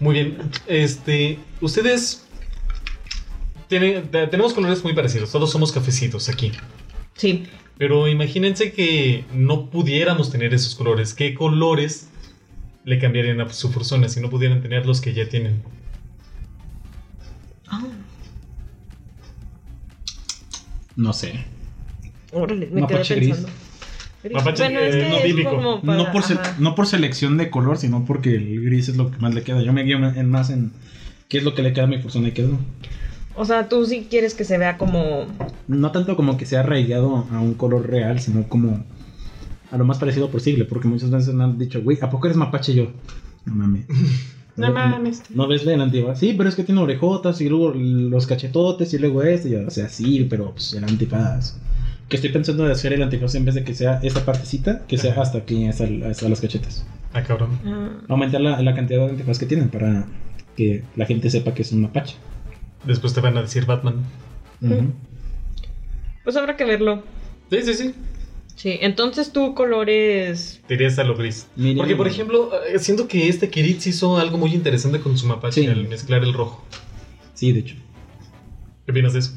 Muy bien. Este, ustedes tienen, te- tenemos colores muy parecidos. Todos somos cafecitos aquí. Sí. Pero imagínense que no pudiéramos tener esos colores. ¿Qué colores le cambiarían a su persona si no pudieran tener los que ya tienen? Ah, No sé. órale, me quedé Mapache gris. Gris. Mapache, bueno, es eh, que no es como para- No por, se- no por selección de color, sino porque el gris es lo que más le queda. Yo me guío en más en qué es lo que le queda a mi persona y qué no. O sea, tú sí quieres que se vea como... No tanto como que sea arraigado a un color real, sino como a lo más parecido posible. Porque muchas veces me han dicho, güey, ¿a poco eres mapache yo? No mames. No mames. ¿No ves la antigua? Sí, pero es que tiene orejotas y luego los cachetotes y luego este. y o sea, sí, pero pues el antifaz. Que estoy pensando de hacer el antifaz en vez de que sea esta partecita, que sea hasta aquí, hasta, hasta las cachetas. Ah, cabrón. ah, Aumentar la, la cantidad de antifaz que tienen para que la gente sepa que es un mapache. Después te van a decir Batman. Pues habrá que verlo. Sí, sí, sí. Sí, entonces tú colores... Te irías a lo gris. Porque, por ejemplo, eh, siento que este Kiritz hizo algo muy interesante con su mapache Sí. al mezclar el rojo. Sí, de hecho. ¿Qué opinas de eso?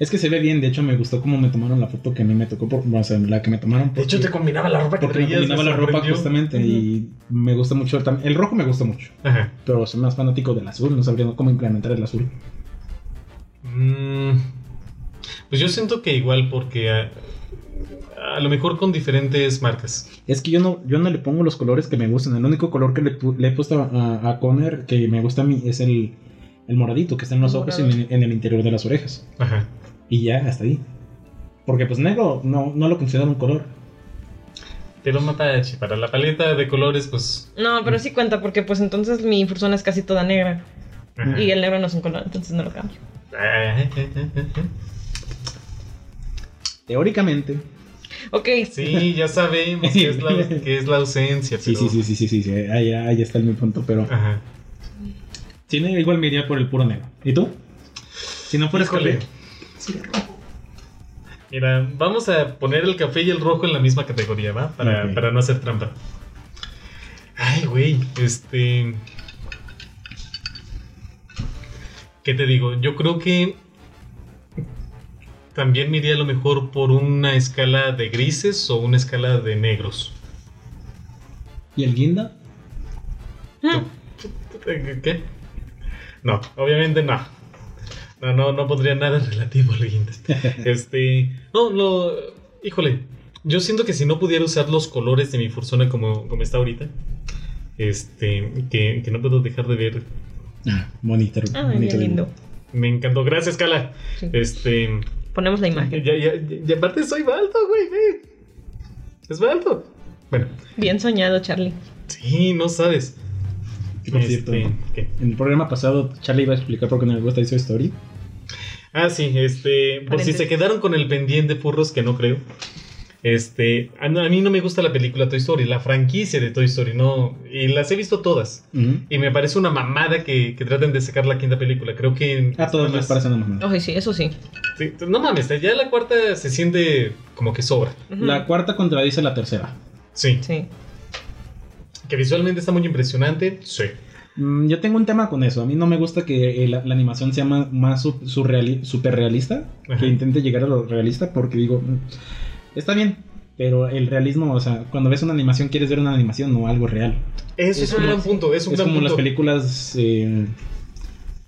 Es que se ve bien, de hecho me gustó cómo me tomaron la foto que a mí me tocó, por, o sea, la que me tomaron. De hecho, te combinaba la ropa que Porque me combinaba la ropa justamente y me gusta mucho el, el rojo me gusta mucho, Ajá. pero soy más fanático del azul, no sabría cómo implementar el azul. Mm, pues yo siento que igual porque a, a lo mejor con diferentes marcas. Es que yo no, yo no le pongo los colores que me gustan, el único color que le, he puesto a, a Conner que me gusta a mí es el, el moradito que está en los ojos y en, el- en el interior de las orejas. Ajá. Y ya, hasta ahí. Porque pues negro no, no lo considero un color. Pero mapache, para la paleta de colores, pues. No, pero sí cuenta porque pues entonces mi persona es casi toda negra. ajá. Y el negro no es un color, entonces no lo cambio. Teóricamente. Ok, Sí, ya sabemos que es la, que es la ausencia. Sí, pero- sí, sí, sí, sí, sí, sí, ahí, ahí está mi punto, pero... Ajá. Sí, igual me iría por el puro negro. ¿Y tú? Si no fueras Híjole. Mira, vamos a poner el café y el rojo en la misma categoría, ¿va? Para, para no hacer trampa. Ay, güey, este... ¿Qué te digo? Yo creo que también me iría a lo mejor por una escala de grises o una escala de negros. ¿Y el guinda? ¿Qué? No, obviamente no. No, no, no pondría nada relativo al guinda. Este. No, lo. Híjole. Yo siento que si no pudiera usar los colores de mi Fursona como, como está ahorita. Este. Que, que no puedo dejar de ver. Ah, bonito. Ay, bonito bien lindo. Me encantó. Gracias, Cala. Sí. Este. Ponemos la Ya, imagen. ya, ya, y aparte soy balto, güey. Es balto. Bueno, Bien soñado, Charlie. sí, no sabes. Por cierto, Este, ¿qué? en el programa pasado Charlie iba a explicar por qué no le gusta esa story. Ah, sí, este, por si se quedaron con el pendiente furros, que no creo. Este, a, mí no me gusta la película Toy Story, la franquicia de Toy Story, no, y las he visto todas. Y me parece una mamada que, que traten de sacar la quinta película. Creo que. A todos está les más- parece una mamada. Ay, sí, eso sí. Sí, no mames, ya la cuarta se siente como que sobra. La cuarta contradice la tercera. Sí. Sí. Que visualmente está muy impresionante. Sí. Mm, yo tengo un tema con eso. A mí no me gusta que eh, la, la animación sea más, más surreali- super realista, Ajá. que intente llegar a lo realista, porque digo, mm, está bien, pero el realismo, o sea, cuando ves una animación quieres ver una animación, no algo real. Eso es, un gran punto. Es un Es gran como las películas, eh,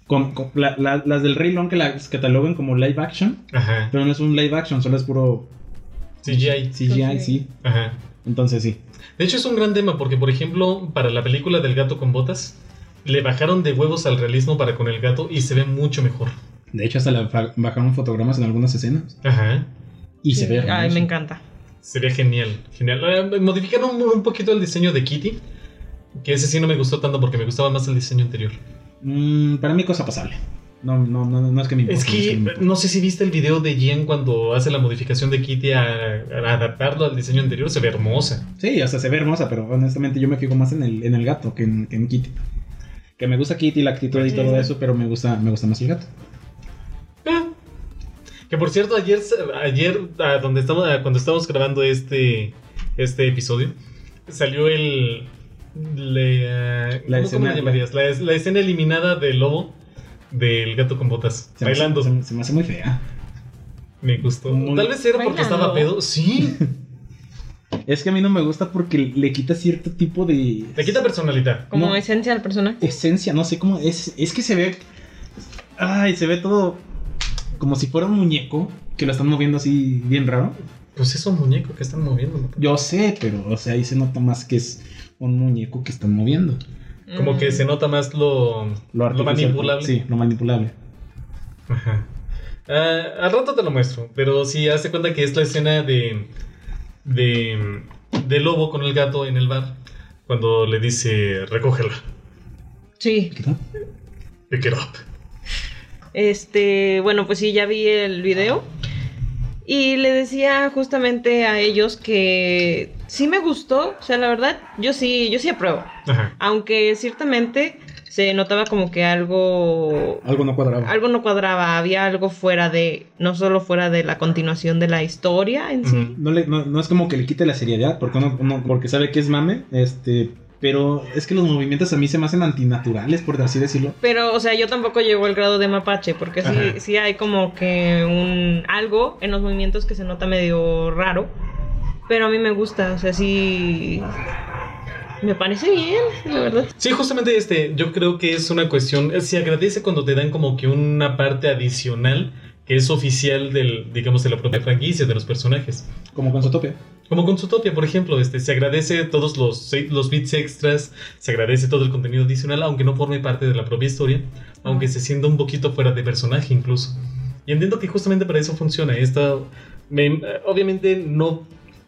con- con- la- la- las del Rey León que las catalogan como live action, Ajá. pero no es un live action, solo es puro CGI. CGI, sí. Ajá. Entonces sí. De hecho, es un gran tema porque, por ejemplo, para la película del gato con botas, le bajaron de huevos al realismo para con el gato y se ve mucho mejor. De hecho, hasta le bajaron fotogramas en algunas escenas Ajá. y se ve. Ay, hermoso. me encanta. Sería genial. Genial. Eh, Modificaron un, poquito el diseño de Kitty. Que ese sí no me gustó tanto porque me gustaba más el diseño anterior. Mm, para mí, cosa pasable. No, no, no, no es que me importe. Es no que me no sé si viste el video de Jen cuando hace la modificación de Kitty a, a adaptarlo al diseño anterior. Se ve hermosa. Sí, o sea, se ve hermosa, pero honestamente yo me fijo más en el, en el gato que en, que en Kitty. Que me gusta Kitty, la actitud y todo eso, pero me gusta, me gusta más el gato. Ah. Que por cierto, ayer, ayer donde estamos, cuando estábamos grabando este, este episodio, salió el, le, La ¿cómo, escena-? La, la escena eliminada del lobo del gato con botas. Se me hace- bailando. Se, me- se me hace muy fea. Me gustó. Muy- Tal vez era porque Bailando. estaba pedo. Sí. Es que a mí no me gusta porque le quita cierto tipo de. Le quita personalidad. Como No. esencia al personaje. esencia, no sé cómo es. Es que se ve. Ay, se ve todo como si fuera un muñeco que lo están moviendo así bien raro. Pues es un muñeco que están moviendo. ¿no? Yo sé, pero o sea, ahí se nota más que es un muñeco que están moviendo. Como que Mm. se nota más lo, Lo, manipulable. Sí, lo manipulable. Ajá. Ah, al rato te lo muestro, pero sí, hazte cuenta que es la escena de, de, de lobo con el gato en el bar, cuando le dice, recógela, Sí. ¿Qué tal? pick it up. Este, bueno, pues sí, ya vi el video. Y le decía justamente a ellos que sí me gustó. O sea, la verdad, yo sí, yo sí apruebo. Ajá. Aunque ciertamente se notaba como que algo. Algo no cuadraba. Algo no cuadraba, había algo fuera de. No solo fuera de la continuación de la historia en sí. No, le- no, no es como que le quite la seriedad, porque uno, uno- porque sabe que es mame, este, pero es que los movimientos a mí se me hacen antinaturales, por así decirlo. Pero, o sea, yo tampoco llego al grado de mapache, porque sí, sí hay como que un algo en los movimientos que se nota medio raro. Pero a mí me gusta, o sea, sí. Me parece bien, la verdad. Sí, justamente este, yo creo que es una cuestión, eh, se agradece cuando te dan como que una parte adicional que es oficial del, digamos, de la propia franquicia, de los personajes. Como con Zootopia. Como con Zootopia, por ejemplo, este, se agradece todos los, los bits extras, se agradece todo el contenido adicional, aunque no forme parte de la propia historia, aunque se sienta un poquito fuera de personaje incluso. Y entiendo que justamente para eso funciona. Esto, me- obviamente no,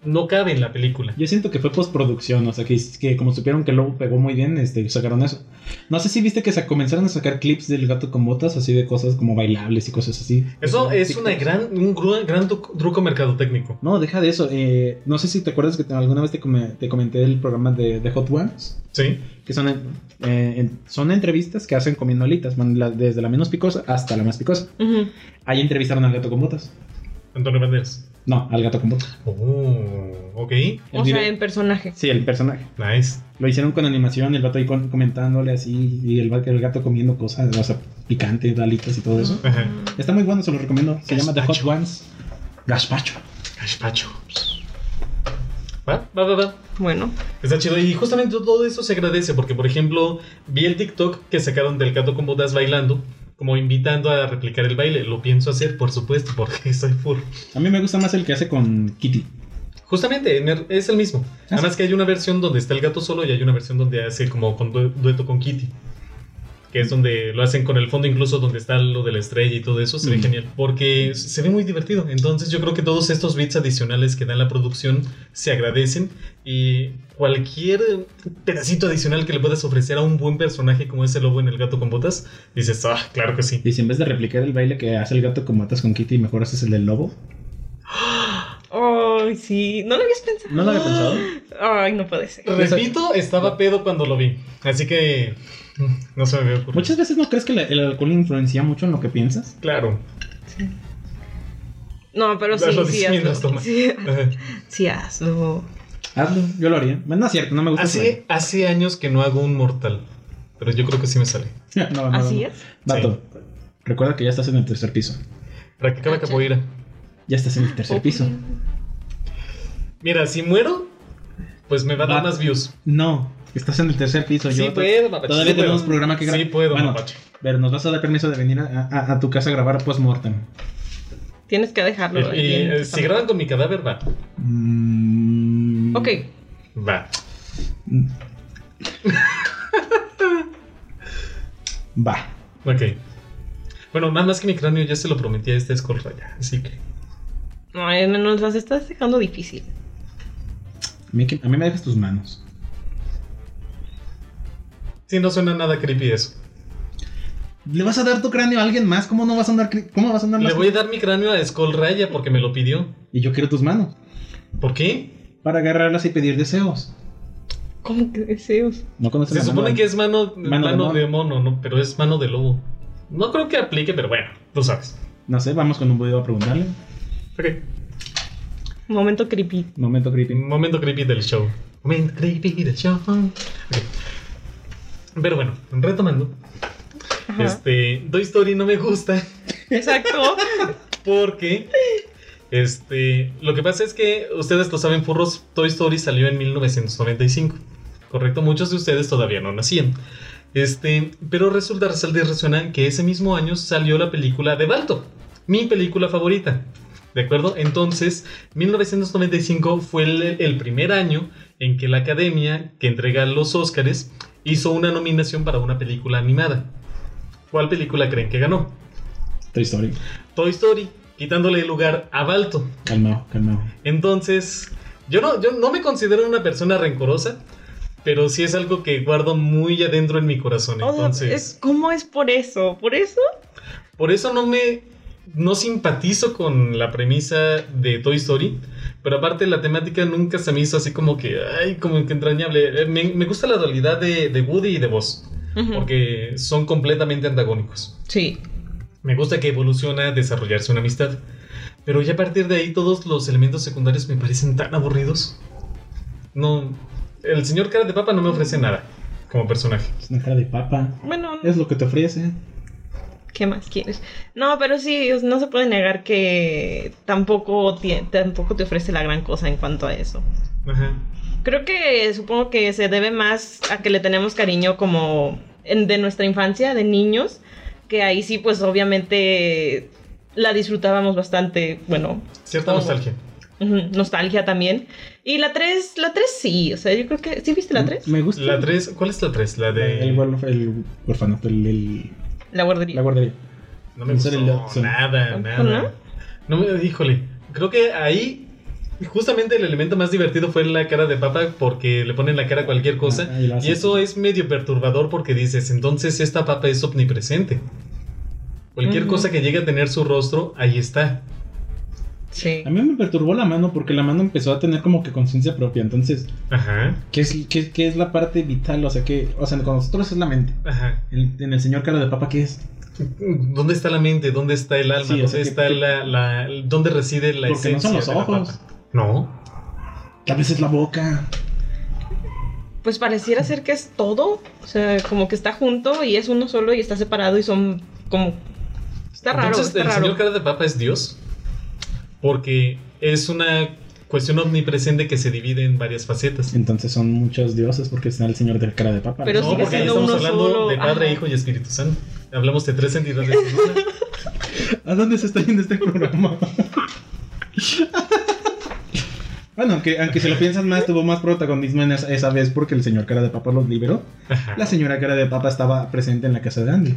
no cabe en la película. Yo siento que fue postproducción, o sea, que, que como supieron que el lobo pegó muy bien, este, sacaron eso. No sé si viste que se comenzaron a sacar clips del gato con botas, así de cosas como bailables y cosas así. Eso es una gran, un gran tru- truco mercadotécnico. No, deja de eso. eh, no sé si te acuerdas que te- alguna vez te, come- te comenté el programa de, de Hot Ones. Sí. que son, eh, en- son entrevistas que hacen comiendo alitas, van la- desde la menos picosa hasta la más picosa. Ahí entrevistaron al gato con botas. Antonio Banderas. No, al gato con botas. Oh, ok. El O sea, en personaje. Sí, el personaje. Nice. Lo hicieron con animación, el gato ahí con- comentándole así, y el, el gato comiendo cosas, o sea, picante, alitas y todo eso. Ajá. Está muy bueno, se lo recomiendo. Se llama The Hot. Ones. Gaspacho. Gazpacho. Va, va, va, va. Bueno, Está chido. Y justamente todo eso se agradece porque, por ejemplo, vi el TikTok que sacaron del gato con botas bailando, como invitando a replicar el baile. Lo pienso hacer, por supuesto, porque soy full. A mí me gusta más el que hace con Kitty. Justamente, es el mismo. Ah, Además que hay una versión donde está el gato solo y hay una versión donde hace como con due- dueto con Kitty. Que es donde lo hacen con el fondo incluso donde está lo de la estrella y todo eso. Se ve genial. Porque se ve muy divertido. Entonces yo creo que todos estos bits adicionales que da la producción se agradecen. Y cualquier pedacito adicional que le puedas ofrecer a un buen personaje como ese lobo en el gato con botas, dices, ah, claro que sí. Y si en vez de replicar el baile que hace el gato con botas con Kitty, mejor haces el del lobo. Ay, sí. ¿No lo habías pensado? ¿No lo había pensado? Ay, no puede ser. Repito, estaba pedo cuando lo vi. Así que mm, no se me ocurrido. Muchas veces no crees que la- el alcohol influencia mucho en lo que piensas. Claro. No, pero sí, Lo sí, dices mientras hazlo. tomas. Sí, hazlo. Hazlo, yo lo haría. No es cierto, no me gusta. Hace, hace años que no hago un mortal. Pero yo creo que sí me sale. No, no, no, ¿Así no. es? Vato, recuerda que ya estás en el tercer piso. Practicaba capoeira. Ya estás en el tercer piso. Mira, si muero, pues me va a dar Va- más views. No, estás en el tercer piso. Sí yo puedo, mapache, Todavía sí tenemos puedo. programa que grabar. Sí puedo, Bueno, mapache. pero nos vas a dar permiso de venir a, a- a tu casa a grabar post-mortem. Tienes que dejarlo. Y, aquí y, en eh, tu si graban con mi cadáver, va. Mm, Ok. Va. Va. Ok. Bueno, nada más que mi cráneo ya se lo prometí a este Skull Raya. Así que. Ay, nos las estás dejando difícil. A mí, que- a mí me dejas tus manos. Sí, no suena nada creepy eso. ¿Le vas a dar tu cráneo a alguien más? ¿Cómo no vas a andar? ¿Cómo vas a andar Le más? voy a dar mi cráneo a Skull Raya porque me lo pidió. Y yo quiero tus manos. ¿Por qué? Para agarrarlas y pedir deseos. ¿Cómo que deseos? No conoces Se la supone mano? que es mano, Mano mano, de de, mono, ¿no? Pero es mano de lobo. No creo que aplique, pero bueno, tú sabes. No sé, vamos con un video a preguntarle. Ok. Momento creepy. Momento creepy. Momento creepy del show. Momento de creepypasta. Ok. Pero bueno, retomando. Ajá. Este, Toy Story no me gusta Exacto. porque este, lo que pasa es que ustedes lo saben, furros, Toy Story salió en 1995. Correcto, muchos de ustedes todavía no nacían. Este, pero resulta, resalta y resuena que ese mismo año salió la película de Balto, mi película favorita. ¿De acuerdo? Entonces, 1995 fue el, el primer año en que la academia que entrega los Óscares hizo una nominación para una película animada. ¿Cuál película creen que ganó? Toy Story. Toy Story, quitándole el lugar a Balto. Calmado, calmado. Entonces, yo no, yo no me considero una persona rencorosa, pero sí es algo que guardo muy adentro en mi corazón. Oh, Entonces, es- ¿Cómo es por eso? ¿Por eso? por eso no me no simpatizo con la premisa de Toy Story, pero aparte la temática nunca se me hizo así como que, ay, como que entrañable. Eh, Me, me gusta la dualidad de, de Woody y de Buzz, porque son completamente antagónicos. Sí. Me gusta que evoluciona a desarrollarse una amistad. Pero ya a partir de ahí todos los elementos secundarios me parecen tan aburridos. No. El señor cara de papa no me ofrece nada como personaje. Es una cara de papa. Bueno, Es lo que te ofrece. ¿Qué más quieres? No, pero sí, no se puede negar que tampoco, tie- tampoco te ofrece la gran cosa en cuanto a eso. Ajá. Creo que supongo que se debe más a que le tenemos cariño como en- de nuestra infancia, de niños, que ahí sí, pues obviamente la disfrutábamos bastante, bueno, Cierta nostalgia. nostalgia también. Y la 3, la 3 sí, o sea, yo creo que... ¿Sí viste la 3? Me gusta. La 3, ¿cuál es la 3? La de. El, huérfano- el orfanato, el, el- La guardería. la guardería. No me gustó nada, ¿No? nada. No me. Híjole. Creo que ahí. Justamente el elemento más divertido fue la cara de papa porque le ponen la cara a cualquier cosa. Ah, y eso es medio perturbador porque dices, entonces esta papa es omnipresente. Cualquier cosa que llegue a tener su rostro, ahí está. Sí. A mí me perturbó la mano porque la mano empezó a tener como que conciencia propia. Entonces, Ajá, ¿qué es, qué, qué es la parte vital? O sea, que, o sea, con nosotros es la mente. ajá. El- en el señor cara de papa, ¿qué es? ¿Dónde está la mente? ¿Dónde está el alma? Sí, o ¿Dónde sea, está que- la, la- ¿Dónde reside la Porque no esencia son los de la ojos. No. Tal vez es la boca. Pues pareciera ser que es todo. O sea, como que está junto y es uno solo y está separado y son como... Está raro, Entonces, está el raro. señor cara de papa es Dios. Porque es una cuestión omnipresente que se divide en varias facetas. Entonces son muchos dioses porque está el señor de cara de papa. Pero no, sigue porque ahí estamos uno hablando solo. de Padre, Ajá. Hijo y Espíritu Santo. Hablamos de tres entidades. ¿A dónde se está yendo este programa? bueno, aunque, aunque si lo piensas más, tuvo más protagonismo en esa, esa vez porque el señor cara de papa los liberó. Ajá. La señora cara de papa estaba presente en la casa de Andy.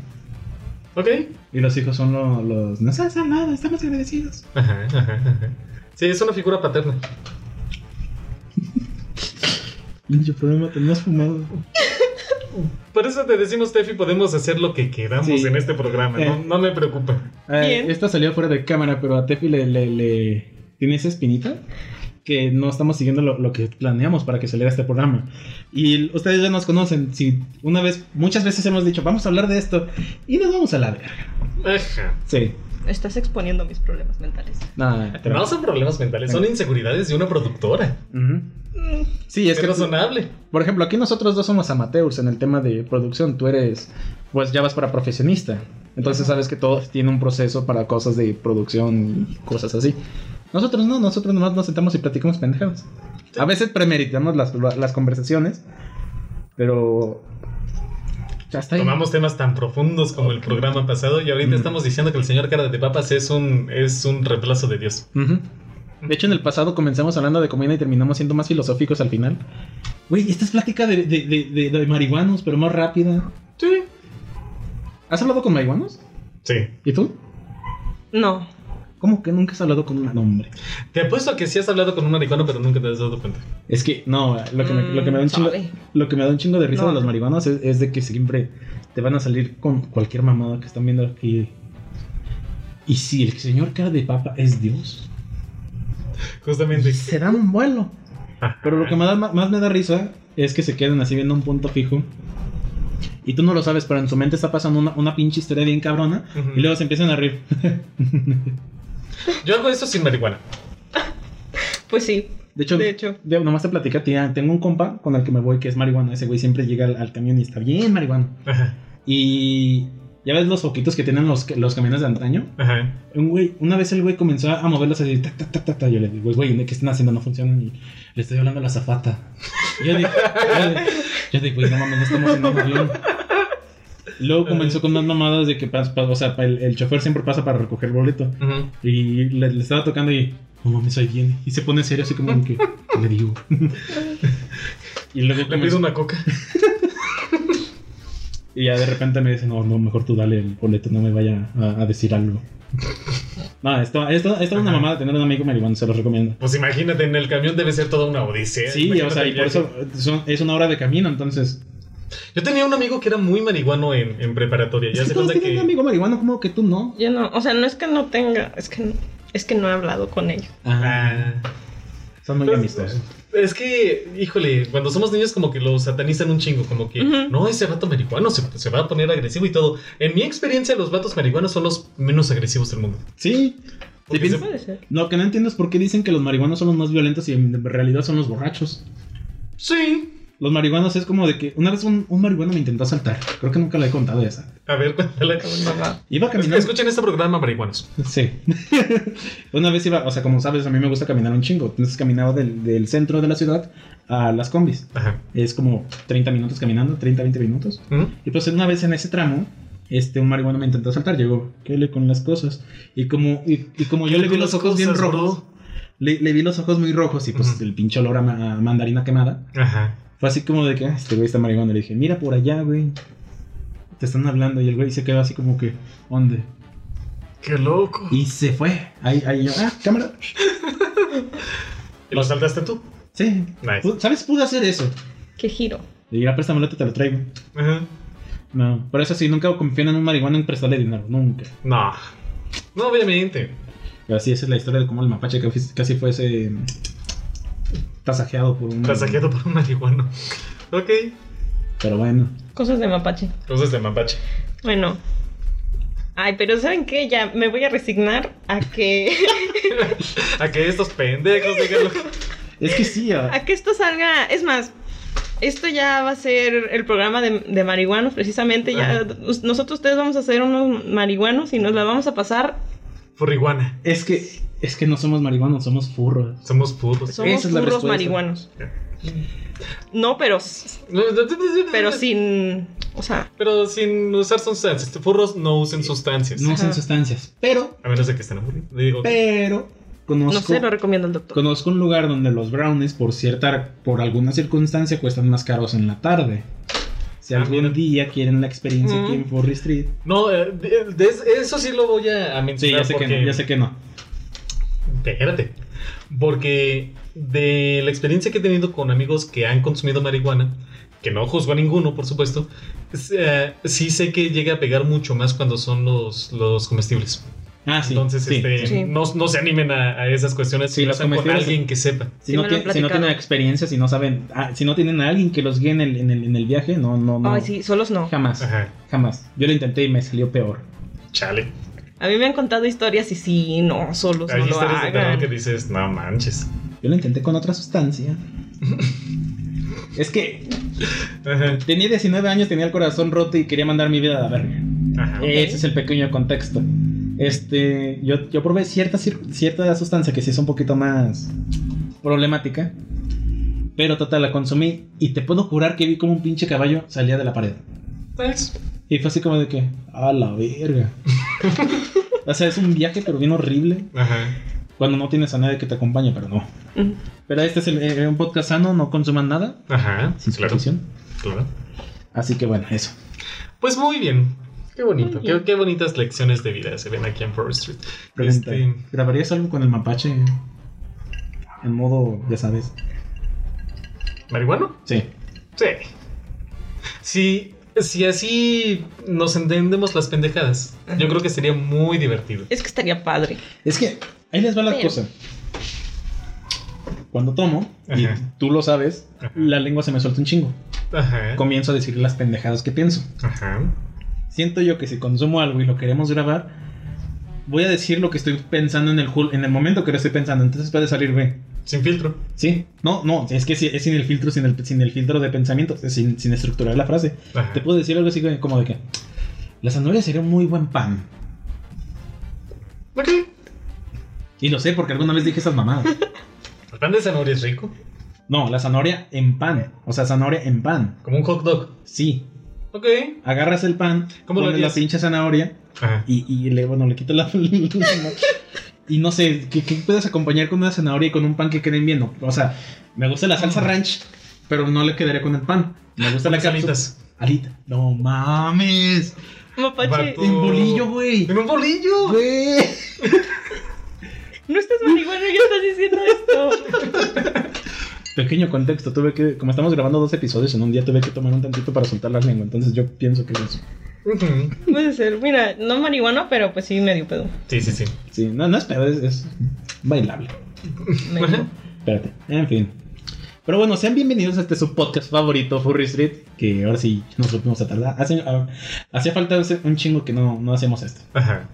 Ok. Y los hijos son lo- los... No sabes nada, estamos agradecidos. Ajá, ajá, ajá. Sí, es una figura paterna. Pinche programa, tenías fumado. Por eso te decimos, Tefi, podemos hacer lo que queramos Sí. en este programa. No, Eh. no me preocupa. Eh, Bien. esta salió fuera de cámara, pero a Tefi le, le, le- tiene esa espinita que no estamos siguiendo lo, lo que planeamos para que saliera este programa. Y ustedes ya nos conocen. Si una vez, muchas veces hemos dicho, vamos a hablar de esto y nos vamos a la verga. Ajá. Sí. Estás exponiendo mis problemas mentales. Nada, pero- No son problemas mentales, son inseguridades de una productora. Ujú. Mm, Sí, es Es que, razonable. por ejemplo, aquí nosotros dos somos amateurs en el tema de producción. Tú eres, pues ya vas para profesionista. Entonces Ajá. sabes que todo tiene un proceso para cosas de producción y cosas así. Nosotros no, nosotros nomás nos sentamos y platicamos pendejadas. A veces premeditamos las, las conversaciones, pero... Ya está ahí. Tomamos temas tan profundos como el programa pasado y ahorita Mm. estamos diciendo que el señor cara de papas es un, es un reemplazo de Dios. De hecho, en el pasado comenzamos hablando de comida y terminamos siendo más filosóficos al final. Güey, esta es plática de, de, de, de- de marihuanos, pero más rápida. Sí. ¿Has hablado con marihuanos? Sí. ¿Y tú? No. ¿Cómo que nunca has hablado con un hombre? Te apuesto que sí has hablado con un marihuano, pero nunca te has dado cuenta. Es que, no, lo que me, lo que me da un Mm, chingo, lo que me da un chingo de risa No. de los marihuanos es, es de que siempre te van a salir con cualquier mamada que están viendo aquí. Y si el señor cara de papa es Dios, Justamente. se da un vuelo. Pero lo que me da, más me da risa es que se quedan así viendo un punto fijo. Y tú no lo sabes, pero en su mente está pasando una, una pinche historia bien cabrona. Ujú. Y luego se empiezan a reír. Yo hago eso sin marihuana. Pues sí. De hecho, De hecho. de- nomás te platica, tía, tengo un compa con el que me voy que es marihuana. Ese güey siempre llega al, al camión y está bien marihuana. Ajá. Y ya ves los foquitos que tienen los, los camiones de antaño. Ajá. Un güey, una vez el güey comenzó a moverlos así, tac, tac, tac, tac. Yo le digo, güey, ¿qué están haciendo? No funcionan. Y le estoy hablando a la zafata. Yo digo, yo, digo- yo digo, güey, no mames, no estamos en un avión. Luego comenzó con unas mamadas de que, pas- pas- o sea, el, el chofer siempre pasa para recoger el boleto. Y le, le estaba tocando y, no mames, ahí viene. Y se pone serio, así como que, ¿qué le digo? y luego Le pido una coca. y ya de repente me dice, no, no, mejor tú dale el boleto, no me vaya a, a decir algo. No, esto, esto, esto es una mamada tener un amigo marihuana, se los recomiendo. Pues imagínate, en el camión debe ser toda una odisea. Sí, o sea, y por eso son- es una hora de camino, entonces. Yo tenía un amigo que era muy marihuano en, en preparatoria. Ya Es que se todos cuenta tienen que. un amigo marihuano, como que tú no. Yo no, o sea, no es que no tenga, es que no, es que no he hablado con ellos. Ah. son muy Pues, amistosos. Es que, híjole, cuando somos niños como que lo satanizan un chingo, como que, no, ese vato marihuano se, se va a poner agresivo y todo. En mi experiencia, los vatos marihuanos son los menos agresivos del mundo. Sí. Porque Sí, se- Puede ser. Lo que no entiendo es por qué dicen que los marihuanos son los más violentos y en realidad son los borrachos. Sí. Los marihuanos es como de que una vez un, un marihuano me intentó asaltar. Creo que nunca le he contado esa. A ver, cuéntale. Iba caminando. Escuchen este programa, marihuanos. Sí. Una vez iba, o sea, como sabes, a mí me gusta caminar un chingo. Entonces caminaba del, del centro de la ciudad a las combis. Ajá. Es como 30 minutos caminando, 30, 20 minutos. ¿Mm? Y pues una vez en ese tramo, este, un marihuano me intentó asaltar. Llegó, ¿qué le con las cosas? Y como, y, y como yo le vi los ojos bien rojos, le, le vi los ojos muy rojos y pues el pinche olor a, ma- a mandarina quemada. Ajá. Fue así como de que, "Ah, este güey está marihuana. Le dije, mira por allá, güey. Te están hablando. Y el güey se quedó así como que, ¿dónde? Qué loco. Y se fue. Ahí, ahí yo, ah, cámara. ¿Y lo saltaste tú? Sí. Nice. ¿Sabes? Pude hacer eso. Qué giro. Le dije, "Ah, préstamelo, te lo traigo. Ajá. No, por eso sí, nunca confío en un marihuana en prestarle dinero. Nunca. No. No, obviamente. Pero así esa es la historia de cómo el mapache casi, casi fue ese tasajeado por un... Tasajeado por un marihuano. Ok. Pero bueno. Cosas de mapache. Cosas de mapache. Bueno. Ay, pero ¿saben qué? Ya me voy a resignar a que a que estos pendejos. Es que sí, ah, a que esto salga, es más, esto ya va a ser el programa de, de marihuanos precisamente, ya nosotros ustedes vamos a ser unos marihuanos y nos la vamos a pasar, Furriguana. es que es que no somos marihuanos, somos furros. Somos putos. somos Esa es la puros respuesta. marihuanos. No, pero pero sin, o sea, Pero sin usar sustancias. Furros no usen sustancias. No usan Ajá. sustancias. Pero, A menos de que estén aburridos. Digo, pero, conozco, no sé, lo recomiendo el doctor. conozco un lugar donde los brownies, por cierta, por alguna circunstancia, cuestan más caros en la tarde. Si Ah, algún día quieren la experiencia aquí en Ujú. Furry Street. No, eh, de- de- eso sí lo voy a, a Sí, mencionar. ya sé que no, ya sé que no. Espérate. Porque de la experiencia que he tenido con amigos que han consumido marihuana, que no juzgo a ninguno, por supuesto, es, eh, sí sé que llega a pegar mucho más cuando son los, los comestibles. Ah, sí. Entonces, sí, este, sí. No, no se animen a, a esas cuestiones Sí, si los hacen con alguien que sepa. Si, Sí no tiene- si tienen experiencia, si no saben, ah, si no tienen a alguien que los guíe en el, en el, en el viaje, no, no, no. Ay, sí, solos no. Jamás, Ajá. jamás. Yo lo intenté y me salió peor. Chale. A mí me han contado historias y sí, no, solos Hay no lo historias de terror hagan. que dices, no manches. Yo lo intenté con otra sustancia. es que Ajá. tenía 19 años, tenía el corazón roto y quería mandar mi vida a la verga. Ajá. Ese es el pequeño contexto. Este, yo, yo probé cierta, cierta sustancia que sí es un poquito más problemática. Pero total, la consumí y te puedo jurar que vi como un pinche caballo salía de la pared. Pues, Y fue así como de que, a la verga. O sea, es un viaje, pero bien horrible. Ajá. Cuando no tienes a nadie que te acompañe, pero no. Pero este es el- eh, un podcast sano, no consuman nada. Ajá. Sin claro. Claro. Así que bueno, eso. Pues muy bien. Qué bonito. Qué, qué bonitas lecciones de vida se ven aquí en Forest Street. Pregunta, Este, ¿Grabarías algo con el mapache? En modo, ya sabes. ¿Marihuano? Sí. Sí. Si, si así nos entendemos las pendejadas, yo creo que sería muy divertido. Es que estaría padre. Es que ahí les va la Pero- cosa. Cuando tomo, y tú lo sabes, Ajá. la lengua se me suelta un chingo. Ajá. Comienzo a decir las pendejadas que pienso. Ajá. Siento yo que si consumo algo y lo queremos grabar, voy a decir lo que estoy pensando en el, en el momento que lo estoy pensando. Entonces puede salir B. Sin filtro. Sí, no, no, es que sí, es sin el filtro, sin el, sin el filtro de pensamientos, es sin, sin estructurar la frase. Ajá. Te puedo decir algo así como de que la zanahoria sería un muy buen pan. Ok. Y lo sé porque alguna vez dije esas mamadas. El pan de zanahoria es rico. No, la zanahoria en pan. O sea, zanahoria en pan. Como un hot dog. Sí. Ok. Agarras el pan, ¿Cómo lo pones la pinche zanahoria Ajá. y, y le, bueno, le quito la. y no sé, ¿qué, qué puedes acompañar con una zanahoria y con un pan que queden bien? No, o sea, me gusta la salsa ranch, pero no le quedaría con el pan. Me gusta la alitas. Alita. No mames. Mapache. En bolillo, güey. En un bolillo. Güey. no estás marihuana y estás diciendo esto. Pequeño contexto, tuve que, como estamos grabando dos episodios en un día, tuve que tomar un tantito para soltar la lengua, entonces yo pienso que es eso. Puede ser, mira, no marihuana, pero pues sí medio pedo. Sí, sí, sí. Sí, no, no es pedo, es, es bailable. Espérate, en fin. Pero bueno, sean bienvenidos a este su podcast favorito, Furry Street, que ahora sí nos volvimos a tardar. Hace, hacía falta un chingo que no, no hacemos esto. Ajá.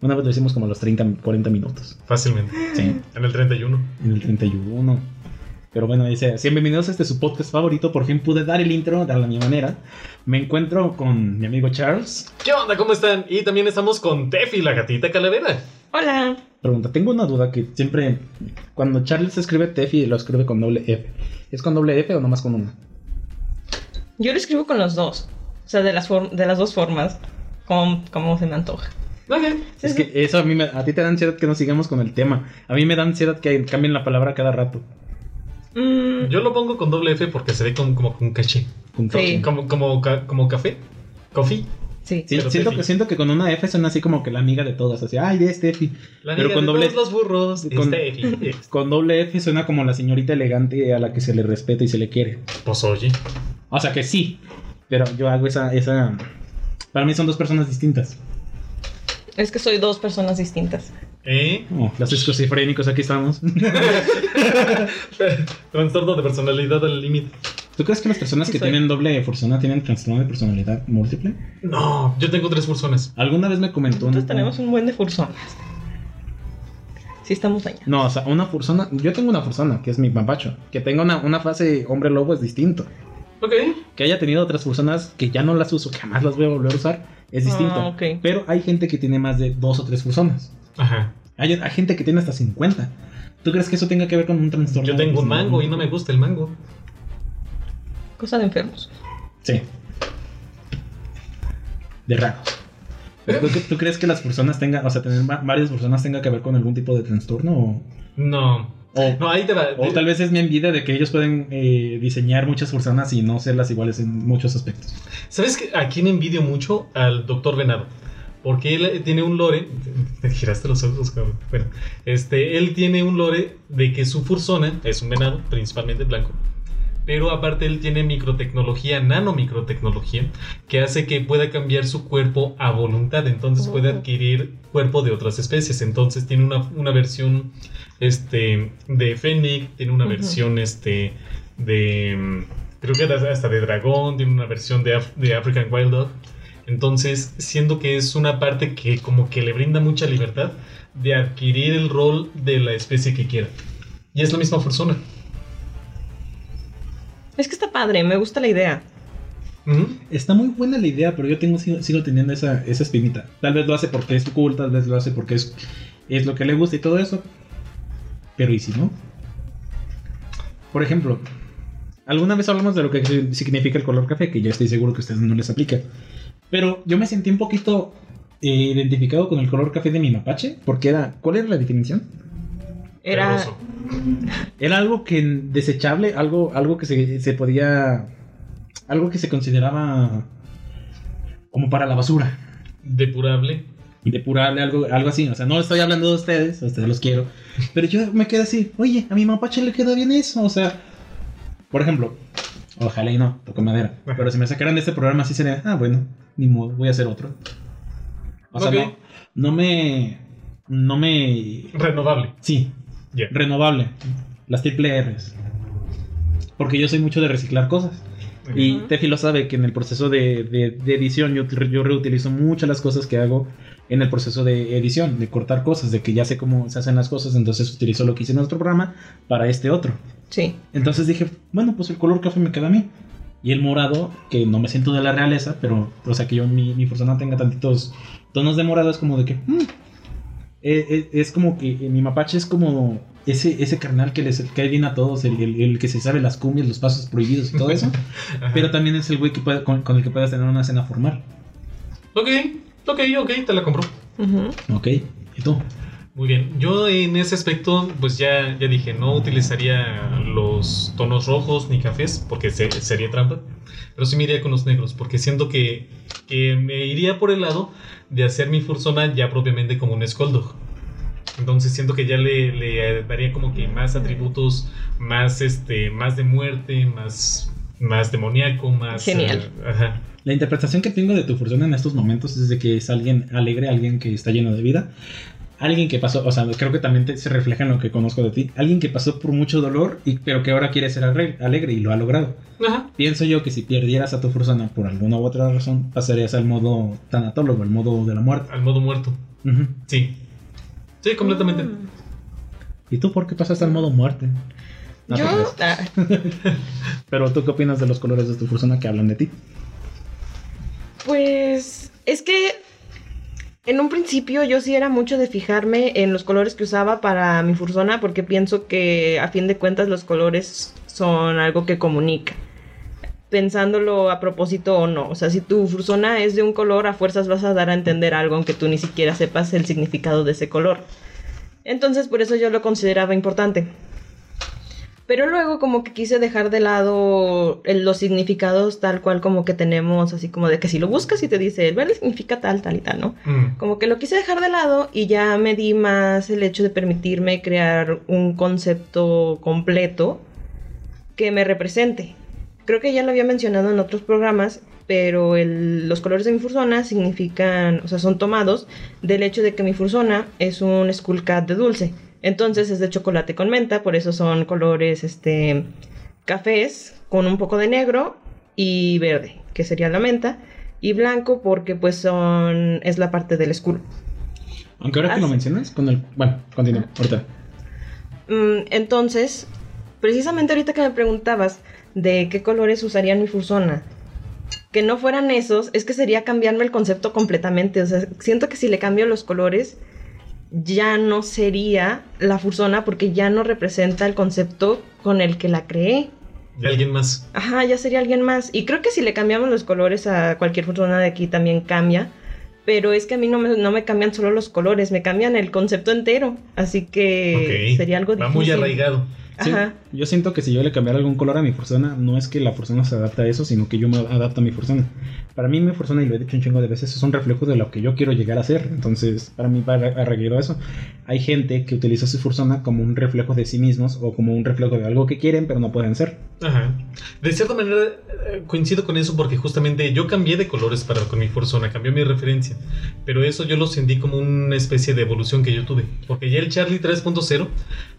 Una vez lo hicimos como a los 30, 40 minutos. Fácilmente. Sí, En el 31. en el 31. Pero bueno, dice, bienvenidos a este su podcast favorito. Por fin pude dar el intro de a mi manera. Me encuentro con mi amigo Charles. ¿Qué onda? ¿Cómo están? Y también estamos con Tefi, la gatita calavera. Hola. Pregunta, tengo una duda que siempre, cuando Charles escribe Tefi, lo escribe con doble F. ¿Es con doble F o nomás con una? Yo lo escribo con los dos. O sea, de las, de las dos formas. Como, como se me antoja. Es sí. que eso a mí me, a ti te da ansiedad que no sigamos con el tema. A mí me da ansiedad que cambien la palabra cada rato. Mm, Yo lo pongo con doble F porque se ve con- como con caché. Con Sí. Como, como, ca- como café. Coffee. sí. Siento, que, siento que con una F suena así como que la amiga de todas, así, ay, es. La Pero amiga con de doble- todos los burros. con- es Tefi. Con doble F suena como la señorita elegante a la que se le respeta y se le quiere. Pues oye. O sea que sí, pero yo hago esa, esa... Para mí son dos personas distintas. Es que soy dos personas distintas. ¿Eh? Oh, los esquizofrénicos aquí estamos. Trastorno de personalidad al límite. ¿Tú crees que las personas que soy. tienen doble persona tienen trastorno de personalidad múltiple? No, yo tengo tres personas. Alguna vez me comentó... Nosotros un- tenemos un buen de fursonas. Sí estamos dañados. No, o sea, una fursona. Yo tengo una fursona, que es mi mapacho. Que tenga una, una fase hombre lobo es distinto. Ok. Que haya tenido otras fursonas que ya no las uso, que jamás las voy a volver a usar, es distinto. Ah, ok. Pero hay gente que tiene más de dos o tres fursonas. Ajá. Hay, hay gente que tiene hasta 50. ¿Tú crees que eso tenga que ver con un trastorno? Yo tengo un mango y no me gusta el mango. Cosa de enfermos. Sí. De raros. ¿Pero ¿Tú, tú crees que las personas tengan, o sea, tener va- varias personas tenga que ver con algún tipo de trastorno? O, No. o, No, ahí te va. o tal vez es mi envidia de que ellos pueden eh, diseñar muchas personas y no serlas iguales en muchos aspectos. ¿Sabes que a quién envidio mucho? Al doctor Venado. Porque él eh, tiene un lore. Te giraste los ojos, cabrón. Bueno, este, él tiene un lore de que su fursona es un venado, principalmente blanco. Pero aparte él tiene microtecnología, nanomicrotecnología, que hace que pueda cambiar su cuerpo a voluntad. Entonces puede adquirir cuerpo de otras especies. Entonces tiene una, una versión este, de Fennec, tiene una versión este, de... mm, Creo que hasta de dragón, tiene una versión de, Af- de African Wild Dog. Entonces, siendo que es una parte que como que le brinda mucha libertad de adquirir el rol de la especie que quiera. Y es la misma persona. Es que está padre, me gusta la idea. Está muy buena la idea, pero yo tengo, sigo, sigo teniendo esa, esa espinita. Tal vez lo hace porque es cool, tal vez lo hace porque es, es lo que le gusta y todo eso. Pero ¿y si no? Por ejemplo, alguna vez hablamos de lo que si- significa el color café, que yo estoy seguro que a ustedes no les aplica. Pero yo me sentí un poquito eh, identificado con el color café de mi mapache, porque era... ¿Cuál era la definición? Era. Era algo que desechable, algo, algo que se, se podía... Algo que se consideraba como para la basura. Depurable. depurable, algo, algo así. O sea, no estoy hablando de ustedes, a ustedes los quiero. Pero yo me quedé así, oye, a mi mapache le queda bien eso. O sea, por ejemplo, ojalá y no, toco madera. Pero si me sacaran de este programa, así sería, ah, bueno, ni modo, voy a hacer otro. O sea, no, no me. No me. Renovable. Sí, renovable. Las triple R's. Porque yo soy mucho de reciclar cosas. Y. Tefi lo sabe que en el proceso de, de- de edición yo, yo reutilizo muchas las cosas que hago en el proceso de edición, de cortar cosas, de que ya sé cómo se hacen las cosas, entonces utilizo lo que hice en otro programa para este otro. Sí. Entonces dije, bueno, pues el color café me queda a mí. Y el morado, que no me siento de la realeza, pero, o sea, que yo mi, mi persona tenga tantitos tonos de morado, es como de que... mm, eh, eh, es como que mi mapache es como ese, ese carnal que les cae bien a todos, el, el- el que se sabe las cumbias, los pasos prohibidos y todo eso. Pero también es el güey que puede- con, con el que puedes tener una cena formal. Ok, ok, ok, te la compro. Ujú. Ok, ¿y tú? Muy bien, yo en ese aspecto, pues ya, ya dije, no utilizaría los tonos rojos ni cafés, porque se- sería trampa, pero sí me iría con los negros, porque siento que, que me iría por el lado de hacer mi fursona ya propiamente como un Skoldog. Entonces siento que ya le, le daría como que más atributos, más este, más de muerte, más, más demoníaco, más... Genial. eh, ajá. La interpretación que tengo de tu fursona en estos momentos es de que es alguien alegre, alguien que está lleno de vida. Alguien que pasó, o sea, creo que también te- se refleja en lo que conozco de ti. Alguien que pasó por mucho dolor, y, pero que ahora quiere ser alegre, y lo ha logrado. Ajá. Pienso yo que si perdieras a tu fursona por alguna u otra razón, pasarías al modo tanatólogo, el modo de la muerte. Al modo muerto. Sí. Sí, completamente. Mm. ¿Y tú por qué pasaste al modo muerte? No te Yo. creas. ah, Pero tú qué opinas de los colores de tu fursona que hablan de ti? Pues es que en un principio yo sí era mucho de fijarme en los colores que usaba para mi fursona porque pienso que a fin de cuentas los colores son algo que comunica. Pensándolo a propósito o no. O sea, si tu fursona es de un color, a fuerzas vas a dar a entender algo aunque tú ni siquiera sepas el significado de ese color. Entonces por eso yo lo consideraba importante. Pero luego como que quise dejar de lado el- los significados tal cual como que tenemos, así como de que si lo buscas y te dice, el verde significa tal, tal y tal, ¿no? Mm. Como que lo quise dejar de lado y ya me di más el hecho de permitirme crear un concepto completo que me represente. Creo que ya lo había mencionado en otros programas, pero el- los colores de mi fursona significan, o sea, son tomados del hecho de que mi fursona es un Skull Cat de dulce. Entonces es de chocolate con menta, por eso son colores este cafés con un poco de negro y verde, que sería la menta, y blanco porque pues son es la parte del skull. Aunque ahora Ah, que lo mencionas, con el... Bueno, continúa, ahorita. Mm, entonces, precisamente ahorita que me preguntabas de qué colores usarían mi fursona, que no fueran esos, es que sería cambiarme el concepto completamente. O sea, siento que si le cambio los colores, ya no sería la fursona porque ya no representa el concepto con el que la creé. De alguien más. Ajá, ya sería alguien más. Y creo que si le cambiamos los colores a cualquier persona de aquí también cambia. Pero es que a mí no me, no me cambian solo los colores, me cambian el concepto entero. Así que sería algo Va difícil. muy arraigado. Sí, Ajá. yo siento que si yo le cambiara algún color a mi fursona, no es que la fursona se adapte a eso, sino que yo me adapto a mi fursona. Para mí mi fursona, y lo he dicho un chingo de veces, es un reflejo de lo que yo quiero llegar a ser. Entonces, para mí va arraigado eso. Hay gente que utiliza su fursona como un reflejo de sí mismos o como un reflejo de algo que quieren, pero no pueden ser. Ajá. De cierta manera eh, coincido con eso porque justamente yo cambié de colores para con mi fursona, cambió mi referencia. Pero eso yo lo sentí como una especie de evolución que yo tuve. Porque ya el Charlie 3.0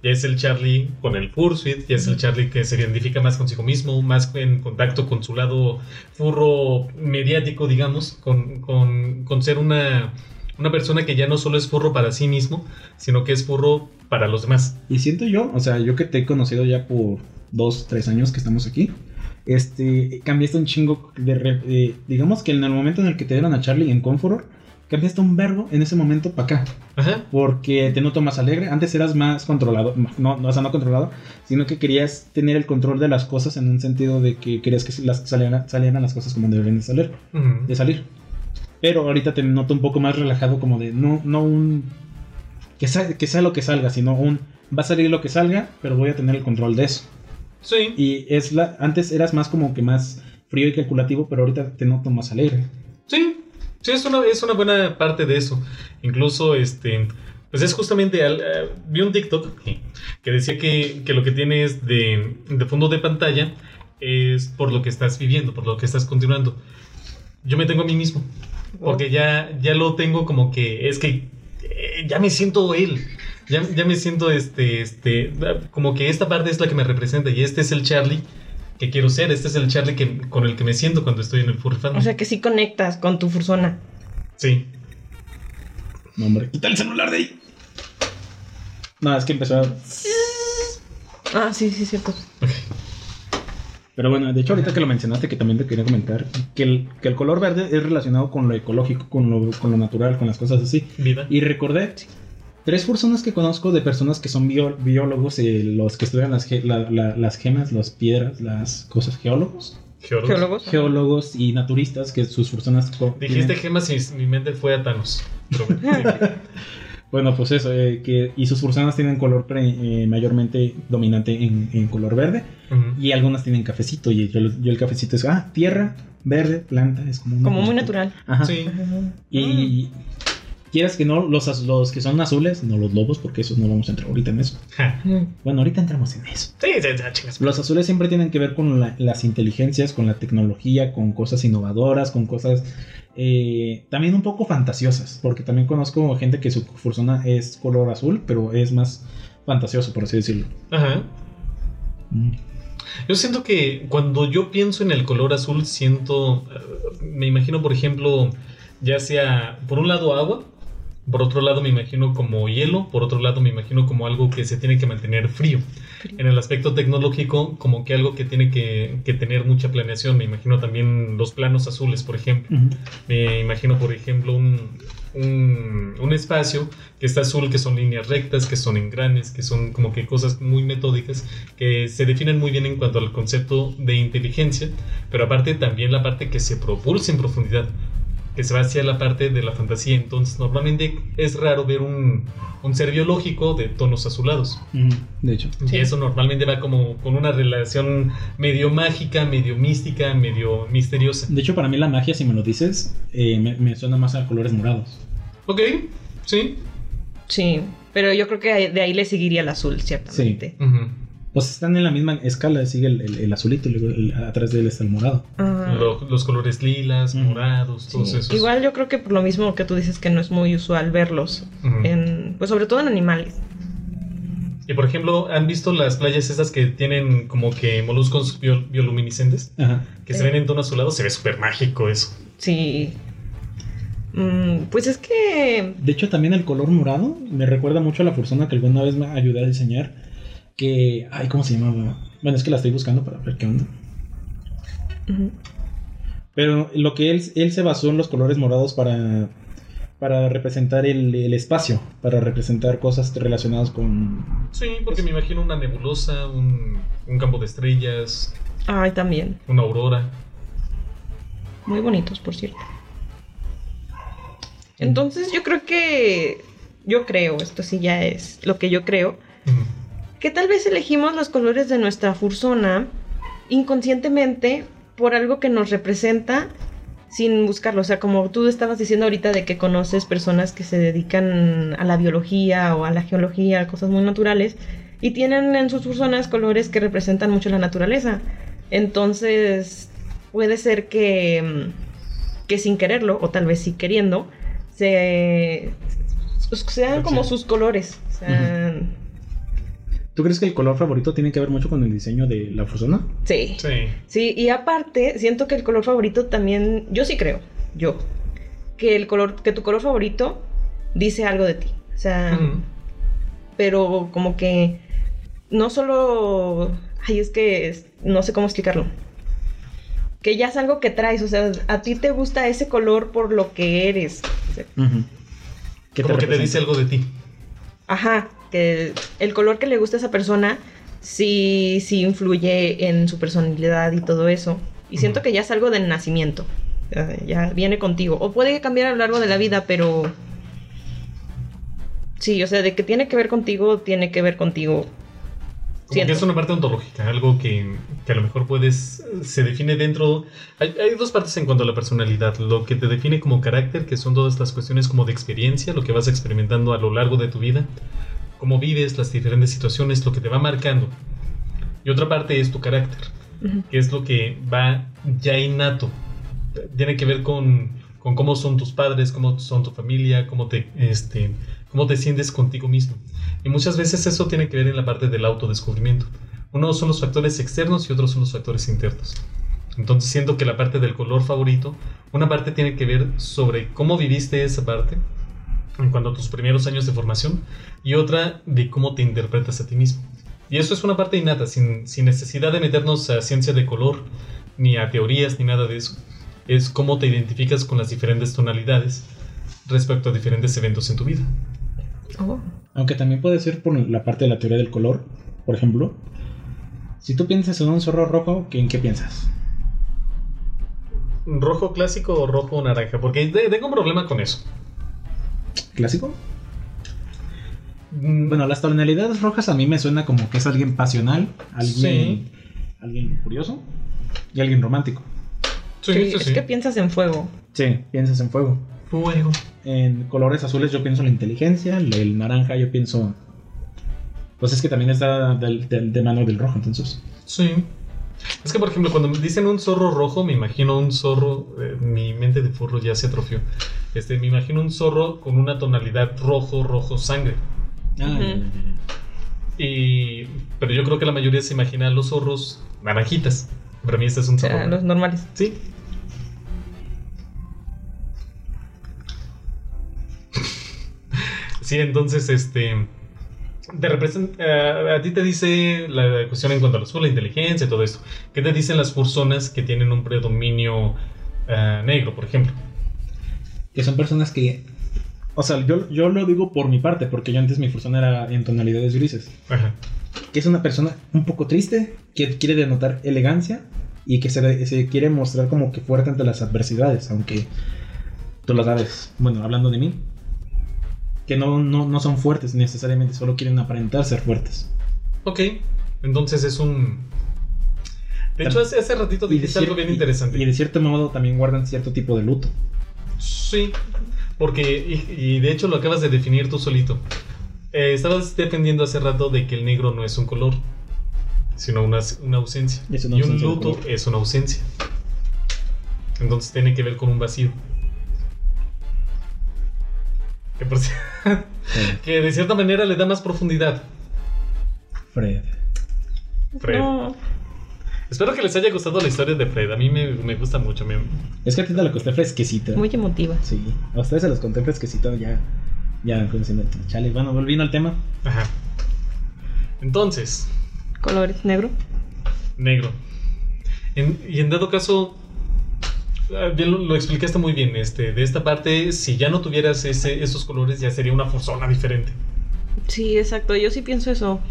ya es el Charlie con el Fursuit, ya es el Charlie que se identifica más consigo mismo, más en contacto con su lado furro mediático, digamos, con, con, con ser una, una persona que ya no solo es furro para sí mismo, sino que es furro para los demás. Y siento yo, o sea, yo que te he conocido ya por dos, tres años que estamos aquí, este, cambiaste un chingo de, re- eh, digamos que en el momento en el que te dieron a Charlie en Comforter, cambiaste un verbo en ese momento para acá, Ajá. porque te noto más alegre, antes eras más controlado, no, no, o sea, no controlado, sino que querías tener el control de las cosas en un sentido de que querías que las, salieran, salieran las cosas como deberían de salir, Ujú. de salir. Pero ahorita te noto un poco más relajado, como de no, no un. Que sea, que sea lo que salga, sino un. Va a salir lo que salga, pero voy a tener el control de eso. Sí. Y es la. Antes eras más como que más frío y calculativo, pero ahorita te noto más alegre. Sí, sí, es una, es una buena parte de eso. Incluso, este, pues es justamente, eh, vi un TikTok que, que decía que, que lo que tienes de, de fondo de pantalla es por lo que estás viviendo, por lo que estás continuando. Yo me tengo a mí mismo, porque ya, ya lo tengo como que, es que eh, ya me siento él. Ya, ya me siento este, este, como que esta parte es la que me representa y este es el Charlie que quiero ser. Este es el Charlie que, con el que me siento cuando estoy en el furry fandom. O sea que sí conectas con tu fursona. sí. No, hombre, quita el celular de ahí. No, es que empezó a... Ah, sí, sí, cierto. Ok. Pero bueno, de hecho ahorita que lo mencionaste, que también te quería comentar, que el, que el color verde es relacionado con lo ecológico, con lo, con lo natural, con las cosas así. Vida. Y recordé tres personas que conozco de personas que son bio- biólogos, eh, los que estudian las, ge- la- la- las gemas, las piedras, las cosas, geólogos. Geólogos. Geólogos. Geólogos y naturistas, que sus personas... Dijiste tienen- gemas y mi mente fue a Thanos. Pero bueno, pues eso, eh, que, y sus personas tienen color pre- eh, mayormente dominante en, en color verde. Y algunas tienen cafecito. Y yo, yo el cafecito es, ah, tierra, verde, planta. Es como, Como muy natural. Ajá. Sí. Y quieras que no, los, los que son azules, no los lobos, porque esos no vamos a entrar ahorita en eso. Mm. Bueno, ahorita entramos en eso. Sí, sí, sí. Los azules siempre tienen que ver con la- las inteligencias, con la tecnología, con cosas innovadoras, con cosas eh, también un poco fantasiosas, porque también conozco gente que su persona es color azul, pero es más fantasioso, por así decirlo. Ajá. Mm. Yo siento que cuando yo pienso en el color azul, siento, eh, me imagino, por ejemplo, ya sea por un lado agua, por otro lado me imagino como hielo, por otro lado me imagino como algo que se tiene que mantener frío. En el aspecto tecnológico, como que algo que tiene que, que tener mucha planeación. Me imagino también los planos azules, por ejemplo. Me imagino, por ejemplo, un, un, un espacio que está azul, que son líneas rectas, que son engranes, que son como que cosas muy metódicas, que se definen muy bien en cuanto al concepto de inteligencia, pero aparte también la parte que se propulsa en profundidad, que se va hacia la parte de la fantasía. Entonces, normalmente es raro ver un, un ser biológico de tonos azulados. De hecho. Sí. Y eso normalmente va como con una relación medio mágica, medio mística, medio misteriosa. De hecho, para mí la magia, si me lo dices, eh, me, me suena más a colores morados. Ok, sí. Sí, pero yo creo que de ahí le seguiría el azul, ciertamente. Ujú. Pues están en la misma escala, sigue el, el- el azulito el- atrás de él está el morado. Ah, Lo- los colores lilas, morados, sí. todos esos. Igual yo creo que por lo mismo que tú dices que no es muy usual verlos, en, pues sobre todo en animales. Y por ejemplo, ¿han visto las playas esas que tienen como que moluscos bio- bioluminiscentes? Ajá. Que Sí. se ven en tono azulado, se ve súper mágico eso. Sí. Mm, pues es que... De hecho, también el color morado me recuerda mucho a la persona que alguna vez me ayudé a diseñar. Que. Ay, ¿cómo se llamaba? Bueno, es que la estoy buscando para ver qué onda. Pero lo que él, él se basó en los colores morados para. Para representar el, el espacio. Para representar cosas relacionadas con. Sí, porque me imagino una nebulosa, un, un campo de estrellas, Ay, también. una aurora. Muy bonitos, por cierto. Entonces yo creo que... Yo creo, esto sí ya es lo que yo creo. Que tal vez elegimos los colores de nuestra fursona inconscientemente por algo que nos representa sin buscarlo. O sea, como tú estabas diciendo ahorita de que conoces personas que se dedican a la biología o a la geología, cosas muy naturales, y tienen en sus fursonas colores que representan mucho la naturaleza. Entonces, puede ser que, que sin quererlo, o tal vez sí queriendo, se, sean como Sí. sus colores. O sea, ¿Tú crees que el color favorito tiene que ver mucho con el diseño de la persona? sí. Sí. Sí, y aparte, siento que el color favorito también, yo sí creo, yo, que el color, que tu color favorito dice algo de ti. O sea, pero como que no solo, ay, es que es- no sé cómo explicarlo. Que ya es algo que traes, o sea, a ti te gusta ese color por lo que eres. O sea, ¿Qué Como que te dice algo de ti. Ajá, el color que le gusta a esa persona sí, sí influye en su personalidad y todo eso. Y siento que ya es algo del nacimiento. Ya, viene contigo. O puede cambiar a lo largo de la vida, pero... Sí, o sea, de que tiene que ver contigo, tiene que ver contigo. Como que es una parte ontológica, algo que, que a lo mejor puedes, se define dentro... Hay, hay dos partes en cuanto a la personalidad, lo que te define como carácter, que son todas estas cuestiones como de experiencia, lo que vas experimentando a lo largo de tu vida, cómo vives, las diferentes situaciones, lo que te va marcando. Y otra parte es tu carácter, Ujú. que es lo que va ya innato. Tiene que ver con, con cómo son tus padres, cómo son tu familia, cómo te, este, cómo te sientes contigo mismo. Y muchas veces eso tiene que ver en la parte del autodescubrimiento. Uno son los factores externos y otros son los factores internos. Entonces siento que la parte del color favorito, una parte tiene que ver sobre cómo viviste esa parte en cuanto a tus primeros años de formación y otra de cómo te interpretas a ti mismo. Y eso es una parte innata, sin, sin necesidad de meternos a ciencia de color, ni a teorías, ni nada de eso. Es cómo te identificas con las diferentes tonalidades respecto a diferentes eventos en tu vida. Oh. Aunque también puede ser por la parte de la teoría del color. Por ejemplo, si tú piensas en un zorro rojo, ¿en qué piensas? ¿Rojo clásico o rojo naranja? Porque tengo un problema con eso. ¿Clásico? Mm, Bueno, las tonalidades rojas a mí me suena como que es alguien pasional, alguien, alguien curioso y alguien romántico. sí, es sí. que piensas en fuego. Sí, piensas en fuego. Fuego. En colores azules yo pienso en la inteligencia, el, el naranja yo pienso... Pues es que también está del- del- de mano del rojo, entonces. Sí. Es que, por ejemplo, cuando me dicen un zorro rojo, me imagino un zorro. eh, mi mente de furro ya se atrofió. Este, me imagino un zorro con una tonalidad rojo, rojo, sangre. Ah. Y. Pero yo creo que la mayoría se imagina a los zorros naranjitas. Para mí este es un zorro. sea, los normales. Sí. Sí, entonces, este. Te representa, a ti te dice la cuestión en cuanto a los la inteligencia y todo esto. ¿Qué te dicen las personas que tienen un predominio ah, negro, por ejemplo? Que son personas que... O sea, yo, yo lo digo por mi parte, porque yo antes mi persona era en tonalidades grises. Ajá. que es una persona un poco triste, que quiere denotar elegancia y que se, se quiere mostrar como que fuerte ante las adversidades, aunque tú lo sabes, bueno, hablando de mí, que no, no, no son fuertes necesariamente, solo quieren aparentar ser fuertes. Ok. Entonces es un. De hecho, hace, hace ratito dijiste algo bien y- interesante. Y, de cierto modo también guardan cierto tipo de luto. Sí, porque, y, y de hecho lo acabas de definir tú solito. Eh, estabas defendiendo hace rato de que el negro no es un color, sino una, una ausencia. Es una y ausencia un luto es una ausencia. Entonces tiene que ver con un vacío. Que, por que de cierta manera le da más profundidad. Fred. Fred. No. Espero que les haya gustado la historia de Fred. A mí me, me gusta mucho. me- Es que a ti te la costé fresquecita. Muy emotiva. Sí, a ustedes se los conté fresquecito ya. Ya. Chale, bueno, volviendo al tema. Ajá. Entonces, Colores negro. Negro. En- y en dado caso, bien lo, lo explicaste muy bien. Este, de esta parte, si ya no tuvieras ese, esos colores, ya sería una forzona diferente. Sí, exacto. Yo sí pienso eso.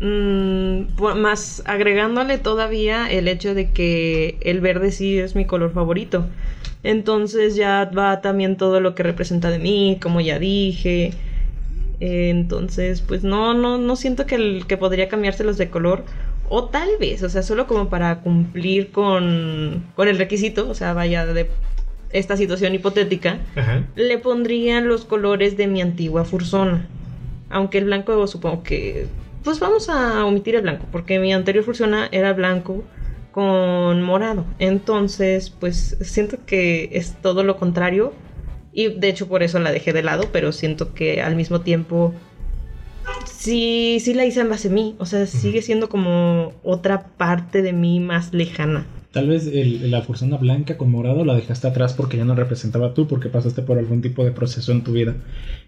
Mm, más agregándole todavía el hecho de que el verde sí es mi color favorito. Entonces ya va también todo lo que representa de mí, como ya dije. Entonces, pues no, no, no siento que, que podría cambiárselos de color. O tal vez, o sea, solo como para cumplir con, con el requisito, o sea, vaya de esta situación hipotética Ajá. le pondrían los colores de mi antigua Fursona. Aunque el blanco supongo que... Pues vamos a omitir el blanco, porque mi anterior Fursona era blanco con morado. Entonces, pues siento que es todo lo contrario. Y de hecho por eso la dejé de lado, pero siento que al mismo tiempo... Sí, sí la hice en base a mí. O sea, sigue siendo como otra parte de mí más lejana. Tal vez el- la fursona blanca con morado la dejaste atrás porque ya no representaba tú, porque pasaste por algún tipo de proceso en tu vida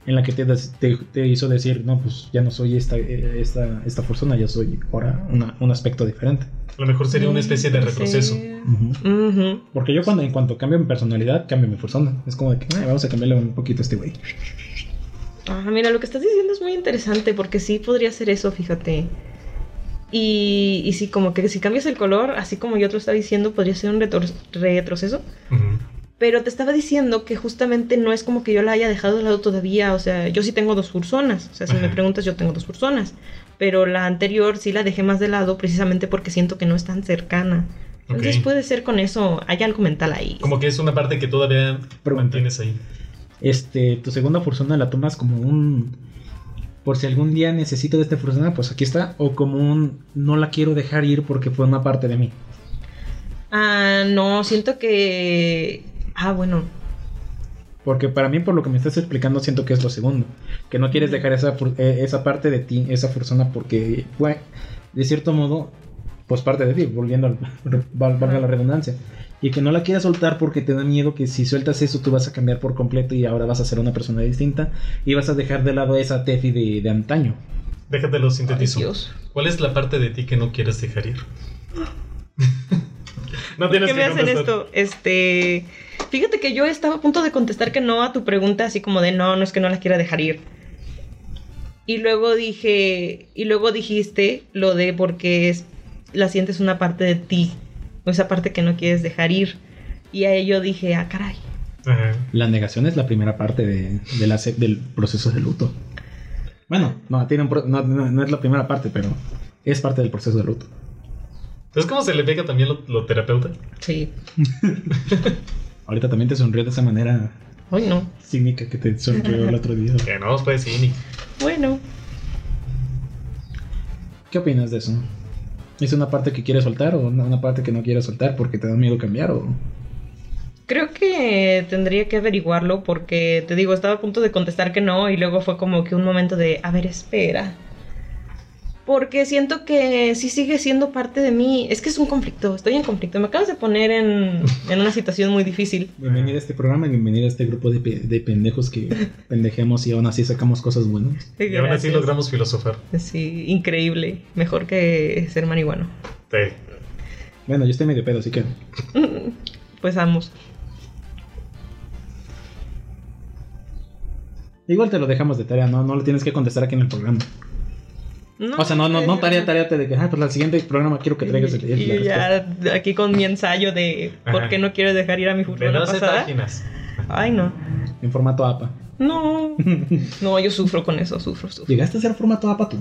en la que te, des- te, te hizo decir, no, pues ya no soy esta, eh, esta, esta fursona, ya soy ahora una- un aspecto diferente. A lo mejor sería una especie de Sí. retroceso. Porque yo cuando en cuanto cambio mi personalidad, cambio mi fursona. Es como de que, "Ay, vamos a cambiarle un poquito a este güey. Ah, mira, lo que estás diciendo es muy interesante porque sí podría ser eso, fíjate. Y, y sí, como que si cambias el color, así como yo te lo estaba diciendo, podría ser un retro- retroceso. Ujú. Pero te estaba diciendo que justamente no es como que yo la haya dejado de lado todavía. O sea, yo sí tengo dos fursonas. O sea, si me Ajá. preguntas, yo tengo dos fursonas. Pero la anterior sí la dejé más de lado precisamente porque siento que no es tan cercana. Entonces Ok. puede ser con eso, hay algo mental ahí. Como que es una parte que todavía Pregunta. mantienes ahí. Este, tu segunda fursona la tomas como un. Por si algún día necesito de esta fursona, pues aquí está. O como un. No la quiero dejar ir porque fue una parte de mí. Ah, no, siento que... Ah, bueno. Porque para mí, por lo que me estás explicando, siento que es lo segundo. Que no quieres dejar esa, eh, esa parte de ti, esa fursona, porque fue. de cierto modo, pues parte de ti, volviendo al, val- valga la redundancia. Y que no la quieras soltar porque te da miedo que si sueltas eso tú vas a cambiar por completo y ahora vas a ser una persona distinta y vas a dejar de lado esa Tefi de, de antaño. Déjate lo Ay, sintetizo. Dios. ¿Cuál es la parte de ti que no quieres dejar ir? no ¿Por tienes qué que me hacen esto? Este. Fíjate que yo estaba a punto de contestar que no a tu pregunta, así como de no, no es que no la quiera dejar ir. Y luego dije. Y luego dijiste lo de porque es, la sientes una parte de ti. O esa parte que no quieres dejar ir. Y a ello dije, ah, caray. Ajá. La negación es la primera parte de, de la se- del proceso de luto. Bueno, no, tiene un no, no- no es la primera parte, pero es parte del proceso de luto. ¿Entonces cómo se le pega también lo, lo terapeuta? Sí. Ahorita también te sonrió de esa manera Hoy no. cínica que te sonrió el otro día. Que no, pues sí, ni. Bueno. ¿Qué opinas de eso? ¿Es una parte que quieres soltar o una, parte que no quieres soltar porque te da miedo cambiar? O... Creo que tendría que averiguarlo porque te digo, estaba a punto de contestar que no y luego fue como que un momento de, a ver, espera. Porque siento que sí sigue siendo parte de mí. Es que es un conflicto, estoy en conflicto. Me acabas de poner en, en una situación muy difícil. Bienvenida a este programa y bienvenida a este grupo de, pe- de pendejos que pendejemos y aún así sacamos cosas buenas. Y aún así logramos filosofar. Sí, increíble. Mejor que ser marihuano. Sí. Bueno, yo estoy medio pedo, así que Pues ambos. igual te lo dejamos de tarea, no, no lo tienes que contestar aquí en el programa. O sea, no, no, no tarea, tarea de que, ah, pues al siguiente programa quiero que traigas el, el- la Y ya aquí con mi ensayo de por qué no quiero dejar ir a mi futuro De 12 pasada. páginas. Ay, no. en formato APA. No. No, yo sufro con eso, sufro, sufro. ¿Llegaste a hacer formato APA tú?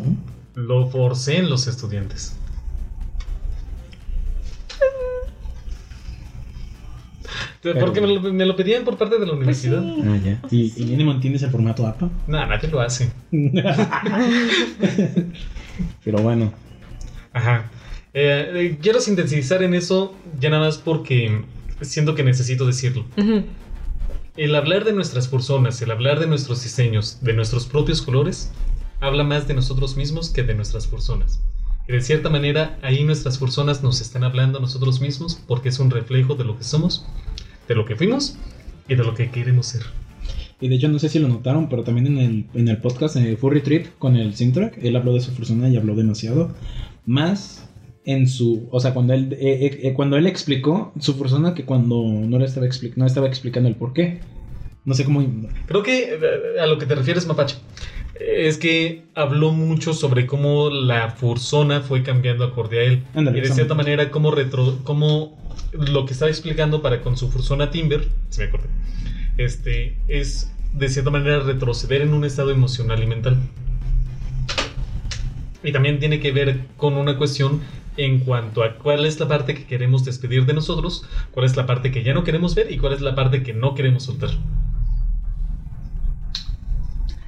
Lo forcé en los estudiantes. Porque me lo, me lo pedían por parte de la Pues sí. universidad. Ah, ya. ¿Y, y mínimo entiendes el formato APA? Nada, nadie lo hace. Pero bueno, Ajá. Eh, eh, quiero sintetizar en eso ya nada más porque siento que necesito decirlo. Ujú. El hablar de nuestras personas, el hablar de nuestros diseños, de nuestros propios colores, habla más de nosotros mismos que de nuestras personas. Y de cierta manera, ahí nuestras personas nos están hablando a nosotros mismos porque es un reflejo de lo que somos, de lo que fuimos y de lo que queremos ser. y de hecho no sé si lo notaron, pero también en el, en el podcast eh, Furry Trip con el Sintrack, él habló de su persona y habló demasiado. Más en su, o sea, cuando él, eh, eh, eh, cuando él explicó su persona que cuando no le estaba, no estaba explicando el por qué. No sé cómo... Creo que eh, a lo que te refieres, Mapache, es que habló mucho sobre cómo la fursona fue cambiando acorde a él. Y de cierta manera, cómo, retro, cómo lo que estaba explicando para con su fursona Timber, se me acordé, este, es de cierta manera retroceder en un estado emocional y mental. Y también tiene que ver con una cuestión en cuanto a cuál es la parte que queremos despedir de nosotros, cuál es la parte que ya no queremos ver y cuál es la parte que no queremos soltar.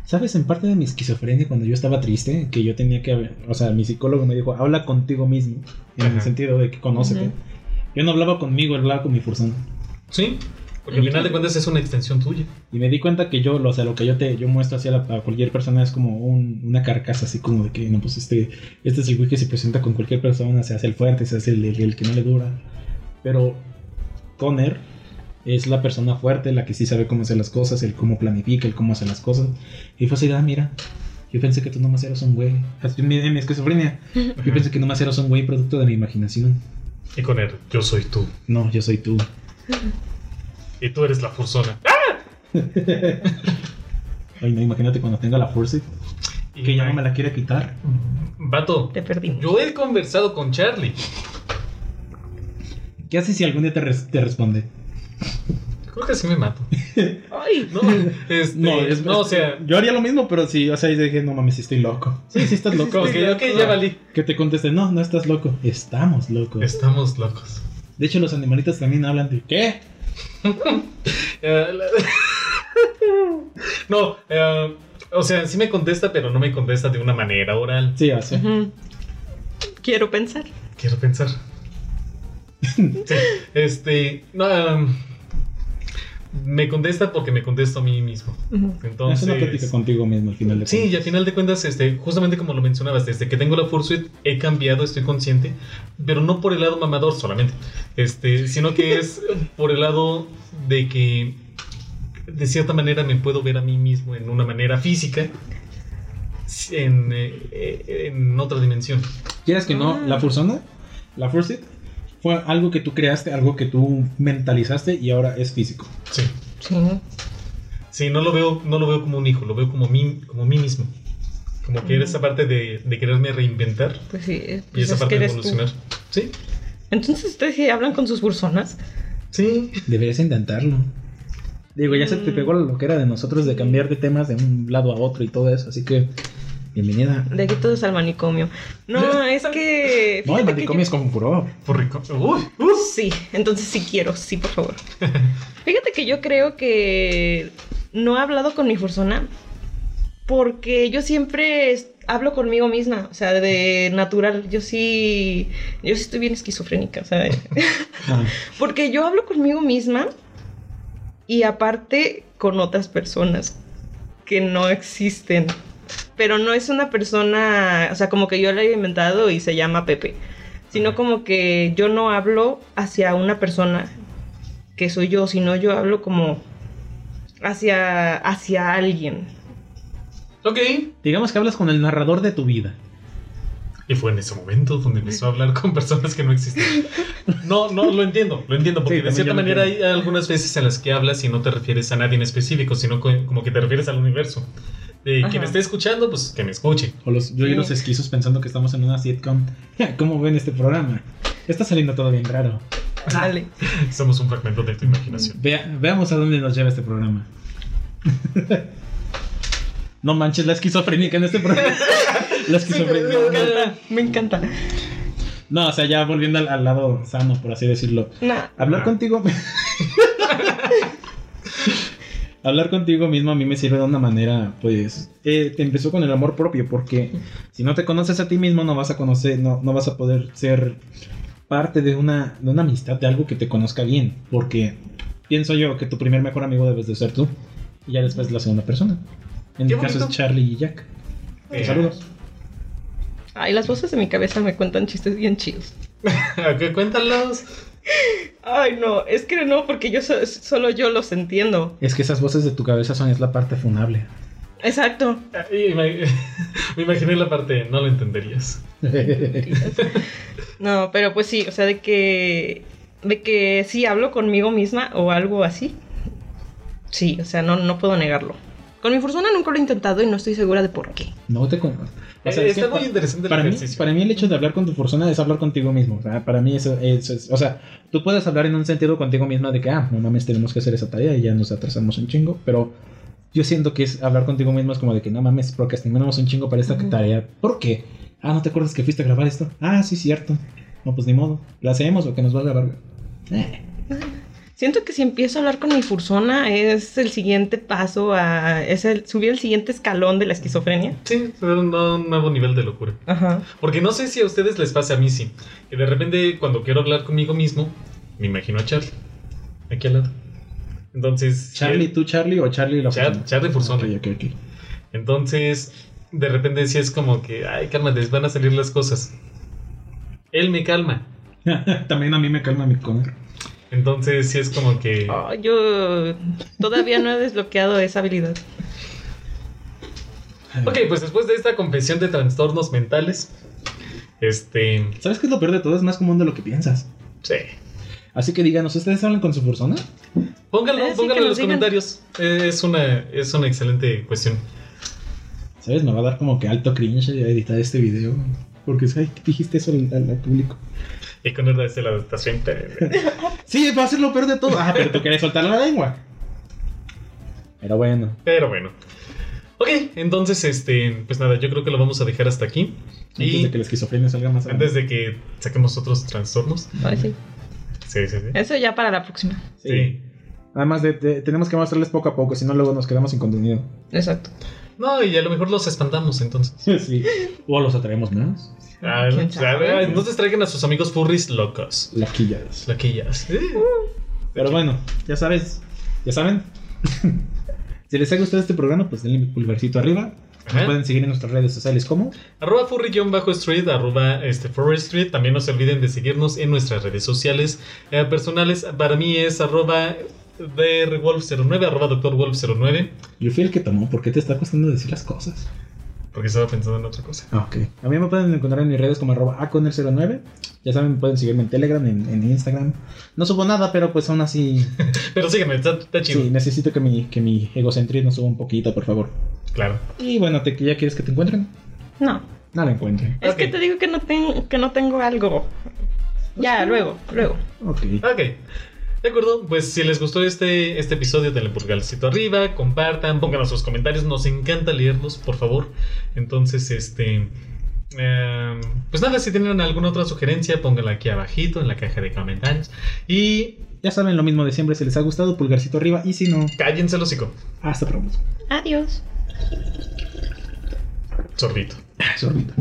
¿Sabes? En parte de mi esquizofrenia, cuando yo estaba triste, que yo tenía que... O sea, mi psicólogo me dijo, habla contigo mismo, en el Ajá. sentido de que conócete. Yo no hablaba conmigo, hablaba con mi fursona. Sí, porque al final de cuentas es una extensión tuya. Y me di cuenta que yo, o sea, lo que yo te yo muestro hacia la- a cualquier persona es como un- una carcasa, así como de que, no, pues este, este es el güey que se presenta con cualquier persona, se hace el fuerte, se hace el, el- el que no le dura. Pero Conner es la persona fuerte, la que sí sabe cómo hacer las cosas, el cómo planifica, el cómo hace las cosas. Y fue así, ah, mira, yo pensé que tú nomás eras un güey. Así, mi, mi esquizofrenia, yo pensé que nomás eras un güey producto de mi imaginación. Y con él, yo soy tú. No, yo soy tú. Y tú eres la fursona. Ay, no, imagínate cuando tenga la fuerza Y que ya no me la quiere quitar. Vato, Te perdimos. yo he conversado con Charlie. ¿Qué haces si algún día te, res- te responde? Creo que sí me mato. Ay, No, este, No, o sea, Yo haría lo mismo, pero sí, o sea, yo dije, no mames, estoy loco. Sí, sí estás loco. que, ok, ya valí. Que te conteste, no, no estás loco. Estamos locos. Estamos locos. De hecho, los animalitos también hablan de ¿qué? Eh, no, eh, o sea, sí me contesta, pero no me contesta de una manera oral. Sí, o sea. Ujú. Quiero pensar. Quiero pensar. Este. no, um, me contesta porque me contesto a mí mismo. Entonces, es una plática contigo mismo al final de Sí, y cuentas. al final de cuentas, este, justamente como lo mencionabas, desde que tengo la Fursuit he cambiado, estoy consciente, pero no por el lado mamador solamente, este, sino que es por el lado de que de cierta manera me puedo ver a mí mismo en una manera física, en, eh, en otra dimensión. ¿Quieres que no? Ah. La Fursona, la Fursuit, fue algo que tú creaste, algo que tú mentalizaste y ahora es físico. Sí. Sí. Sí, no lo veo, no lo veo como un hijo, lo veo como mí, como mí mismo. Como que esa parte de, de quererme reinventar Pues sí. y Pues esa es que parte de eres tú. evolucionar. Sí, Entonces ustedes sí hablan con sus personas. sí. Deberías intentarlo. Digo, ya se te Mm. pegó lo que era de nosotros de cambiar de temas de un lado a otro y todo eso, así que bienvenida. De aquí todos al manicomio. No, es que. No, el manicomio es como. Por rico. Uy, yo- Sí, entonces sí quiero, sí, por favor. Fíjate que yo creo que no he hablado con mi persona porque yo siempre hablo conmigo misma, o sea, de natural. Yo sí, yo sí estoy bien esquizofrénica, o sea, Ah, porque yo hablo conmigo misma y aparte con otras personas que no existen. Pero no es una persona, o sea, como que yo la he inventado y se llama Pepe. Sino como que yo no hablo hacia una persona que soy yo, sino yo hablo como hacia, hacia alguien. Ok. digamos que hablas con el narrador de tu vida. Y fue en ese momento donde empezó a hablar con personas que no existen. No, no, lo entiendo, lo entiendo, porque Sí, de cierta manera hay algunas veces en las que hablas y no te refieres a nadie en específico, sino co- como que te refieres al universo. De Ajá. quien esté escuchando, pues que me escuche. O los, yo y los esquizos pensando que estamos en una sitcom. ¿Cómo ven este programa? Está saliendo todo bien raro. Dale. Somos un fragmento de tu imaginación. Vea- veamos a dónde nos lleva este programa. no manches la esquizofrénica en este programa. la esquizofrénica. Me encanta, me encanta. No, o sea, ya volviendo al, al lado sano, por así decirlo. Nah, Hablar Ah. contigo. Hablar contigo mismo a mí me sirve de una manera, pues, eh, te empezó con el amor propio, porque si no te conoces a ti mismo, no vas a conocer, no, no vas a poder ser parte de una, de una amistad, de algo que te conozca bien, porque pienso yo que tu primer mejor amigo debes de ser tú, y ya después la segunda persona. En mi caso es. Charlie y Jack. Eh, Saludos. Ay, las voces de mi cabeza me cuentan chistes bien chidos. ¿A qué cuéntalos? Ay, no, es que no, porque yo so- solo yo los entiendo. Es que esas voces de tu cabeza son es la parte funable. Exacto. Ay, Me me imaginé la parte, no lo entenderías. No, pero pues sí, o sea, de que de que sí hablo conmigo misma o algo así. Sí, o sea, no, no puedo negarlo. Con mi persona nunca lo he intentado y no estoy segura de por qué. No te conozco. O sea, Eh, está muy interesante el para mí, ejercicio. para mí el hecho de hablar con tu persona es hablar contigo mismo. O sea, para mí eso, eso es... O sea, tú puedes hablar en un sentido contigo misma de que, ah, no mames, tenemos que hacer esa tarea y ya nos atrasamos un chingo. Pero yo siento que es hablar contigo mismo es como de que, no mames, procrastinamos un chingo para esta Ujú. tarea. ¿Por qué? Ah, ¿no te acuerdas que fuiste a grabar esto? Ah, sí, cierto. No, pues ni modo. ¿La hacemos o que nos valga verga? Eh. Siento que si empiezo a hablar con mi fursona es el siguiente paso a... es el subir el siguiente escalón de la esquizofrenia. Sí, un, un nuevo nivel de locura. Ajá. Porque no sé si a ustedes les pasa, a mí sí. Que de repente cuando quiero hablar conmigo mismo, me imagino a Charlie. Aquí al lado. Entonces... ¿Charlie, él- tú, Charlie o Charlie la Char-? Charlie Fursona. Ok, ok, ok. Entonces, de repente sí es como que, ay, cálmate, van a salir las cosas. Él me calma. También a mí me calma mi comer. Entonces sí es como que... Oh, yo todavía no he desbloqueado esa habilidad. Ok, pues después de esta confesión de trastornos mentales, este... ¿Sabes qué es lo peor de todo? Es más común de lo que piensas. Sí. Así que díganos, ¿ustedes hablan con su persona? Pónganlo, Eh, sí, pónganlo en los digan. comentarios. Eh, es, una, es una excelente cuestión. ¿Sabes? Me va a dar como que alto cringe editar este video. Porque, ¿sabes? ¿Qué dijiste eso al público? Verdad es la adaptación. Sí, va a ser lo peor de todo. Ah, pero tú quieres soltar la lengua. Pero bueno. Pero bueno. Ok, entonces, este, pues nada, yo creo que lo vamos a dejar hasta aquí. Antes Y de que la esquizofrenia salga más antes de que saquemos otros trastornos. Ay, sí. Sí, sí, sí. Eso ya para la próxima. Sí. Además, de, de- tenemos que mostrarles poco a poco, si no, luego nos quedamos sin contenido. Exacto. No, y a lo mejor los espantamos entonces. Sí. O los atraemos más. Ah, ¿Quién o sea, sabe? entonces traigan a sus amigos furries locos. Laquillas. Laquillas. Pero bueno, ya sabes. ya saben. si les ha gustado este programa, pues denle pulgarcito arriba. Nos pueden seguir en nuestras redes sociales como Arroba furry-street, arroba este, Furry Street. También no se olviden de seguirnos en nuestras redes sociales eh, personales. Para mí es arroba drwolf09, arroba doctorwolf09. Yo fui el que tomó. ¿Por qué te está costando decir las cosas? Porque estaba pensando en otra cosa. Ah, ok. A mí me pueden encontrar en mis redes como arroba aconel09. Ya saben, pueden seguirme en Telegram, en, en Instagram. No subo nada, pero pues aún así... Pero sígueme, está, está chido. sí, necesito que mi, que mi egocentrismo suba un poquito, por favor. Claro. Y bueno, ¿te, ¿ya quieres que te encuentren? No. No la encuentren. Es Ok. que te digo que no, tengo que no tengo algo. Ya, luego, luego. Ok. Ok. De acuerdo, pues si les gustó este, este episodio, denle pulgarcito arriba, compartan, pongan sus comentarios, nos encanta leerlos, por favor. Entonces, este... eh, pues nada, si tienen alguna otra sugerencia, pónganla aquí abajito en la caja de comentarios. Y Ya saben lo mismo de siempre. Si les ha gustado, pulgarcito arriba. Y si no, cállense el hocico. hasta pronto. Adiós. Sorbito. Sorbito.